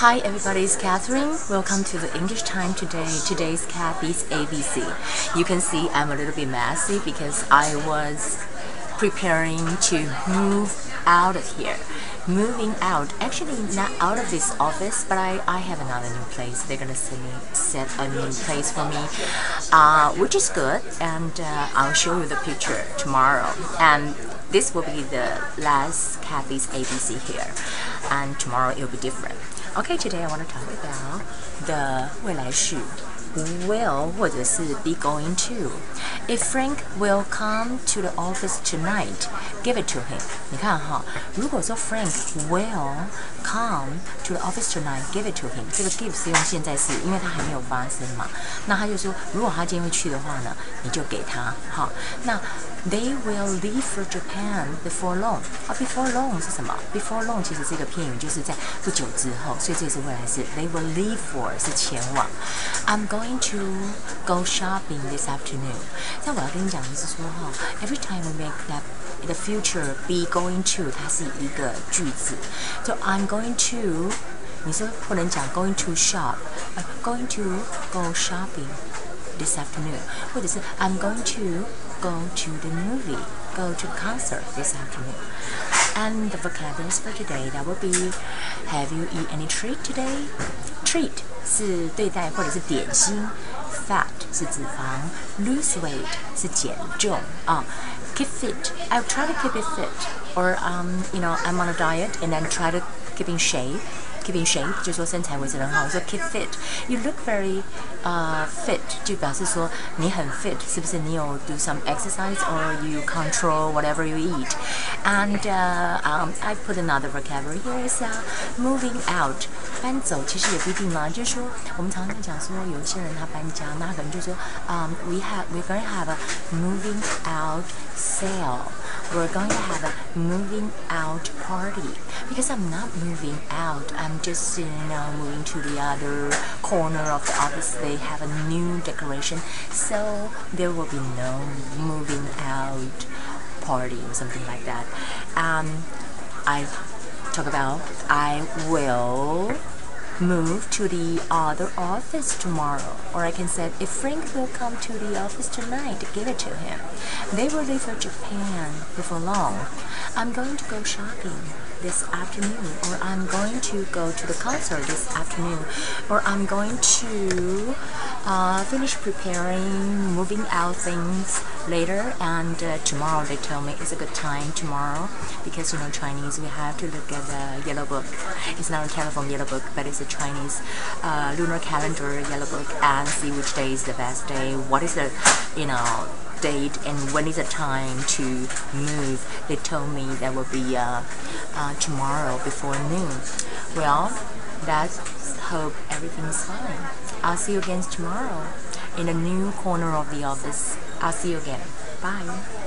Hi everybody, it's Catherine. Welcome to the English time today. Today's Kathy's ABC. You can see I'm a little bit messy because I was preparing to move out of here. Moving out, actually not out of this office, but I, I have another new place. They're gonna send me, set a new place for me, uh, which is good. And uh, I'll show you the picture tomorrow. And this will be the last Kathy's ABC here. And tomorrow it will be different. Okay, today I want to talk about the 未来式 will 或者是 be going to. If Frank will come to the office tonight, give it to him. 你看哈，如果说 Frank will come to the office tonight, give it to him. 这个 give 是用现在式，因为它还没有发生嘛。那他就说，如果他今天会去的话呢，你就给他哈。那 They will leave for Japan before long. 啊，before long 是什么？before long 其实是一个片语，就是在不久之后，所以这是未来式。They will leave for 是前往。I'm going to go shopping this afternoon. 但我要跟你讲的是说哈，every time we make that the future be going to，它是一个句子。So I'm going to，你是不能讲 going to shop，呃，going to go shopping this afternoon，或者是 I'm going to go to the movie, go to the concert this afternoon. And the vocabularies for today that will be Have you eat any treat today? Treat 是对待或者是点心，fat 是脂肪，lose weight 是减重啊。 Keep fit. I'll try to keep it fit, or um, you know, I'm on a diet and then try to keep in shape keep in shape，就说身材维持很好。说 keep fit, you look very uh fit，就表示说你很 fit，是不是？你有 do some exercise or you control whatever you eat? And uh, um, I put another vocabulary here is uh, moving out，搬走其实也不一定啦，就是说我们常常讲说有一些人他搬家，那可能就说，um, we have we're going to have a moving out sale. We're going to have a moving out party. Because I'm not moving out. I'm just you know moving to the other corner of the office. They have a new decoration. So there will be no moving out party or something like that. Um, I talk about I will move to the other office tomorrow. Or I can say, if Frank will come to the office tonight, give it to him. They will leave for Japan before long. I'm going to go shopping this afternoon, or I'm going to go to the concert this afternoon, or I'm going to uh, finish preparing, moving out things later, and uh, tomorrow they tell me it's a good time tomorrow because you know Chinese we have to look at the yellow book. It's not a telephone yellow book, but it's a Chinese uh, lunar calendar yellow book and see which day is the best day. What is the you know date and when is the time to move. They told me that will be uh, uh, tomorrow before noon. Well, let's hope everything's fine. I'll see you again tomorrow in a new corner of the office. I'll see you again. Bye.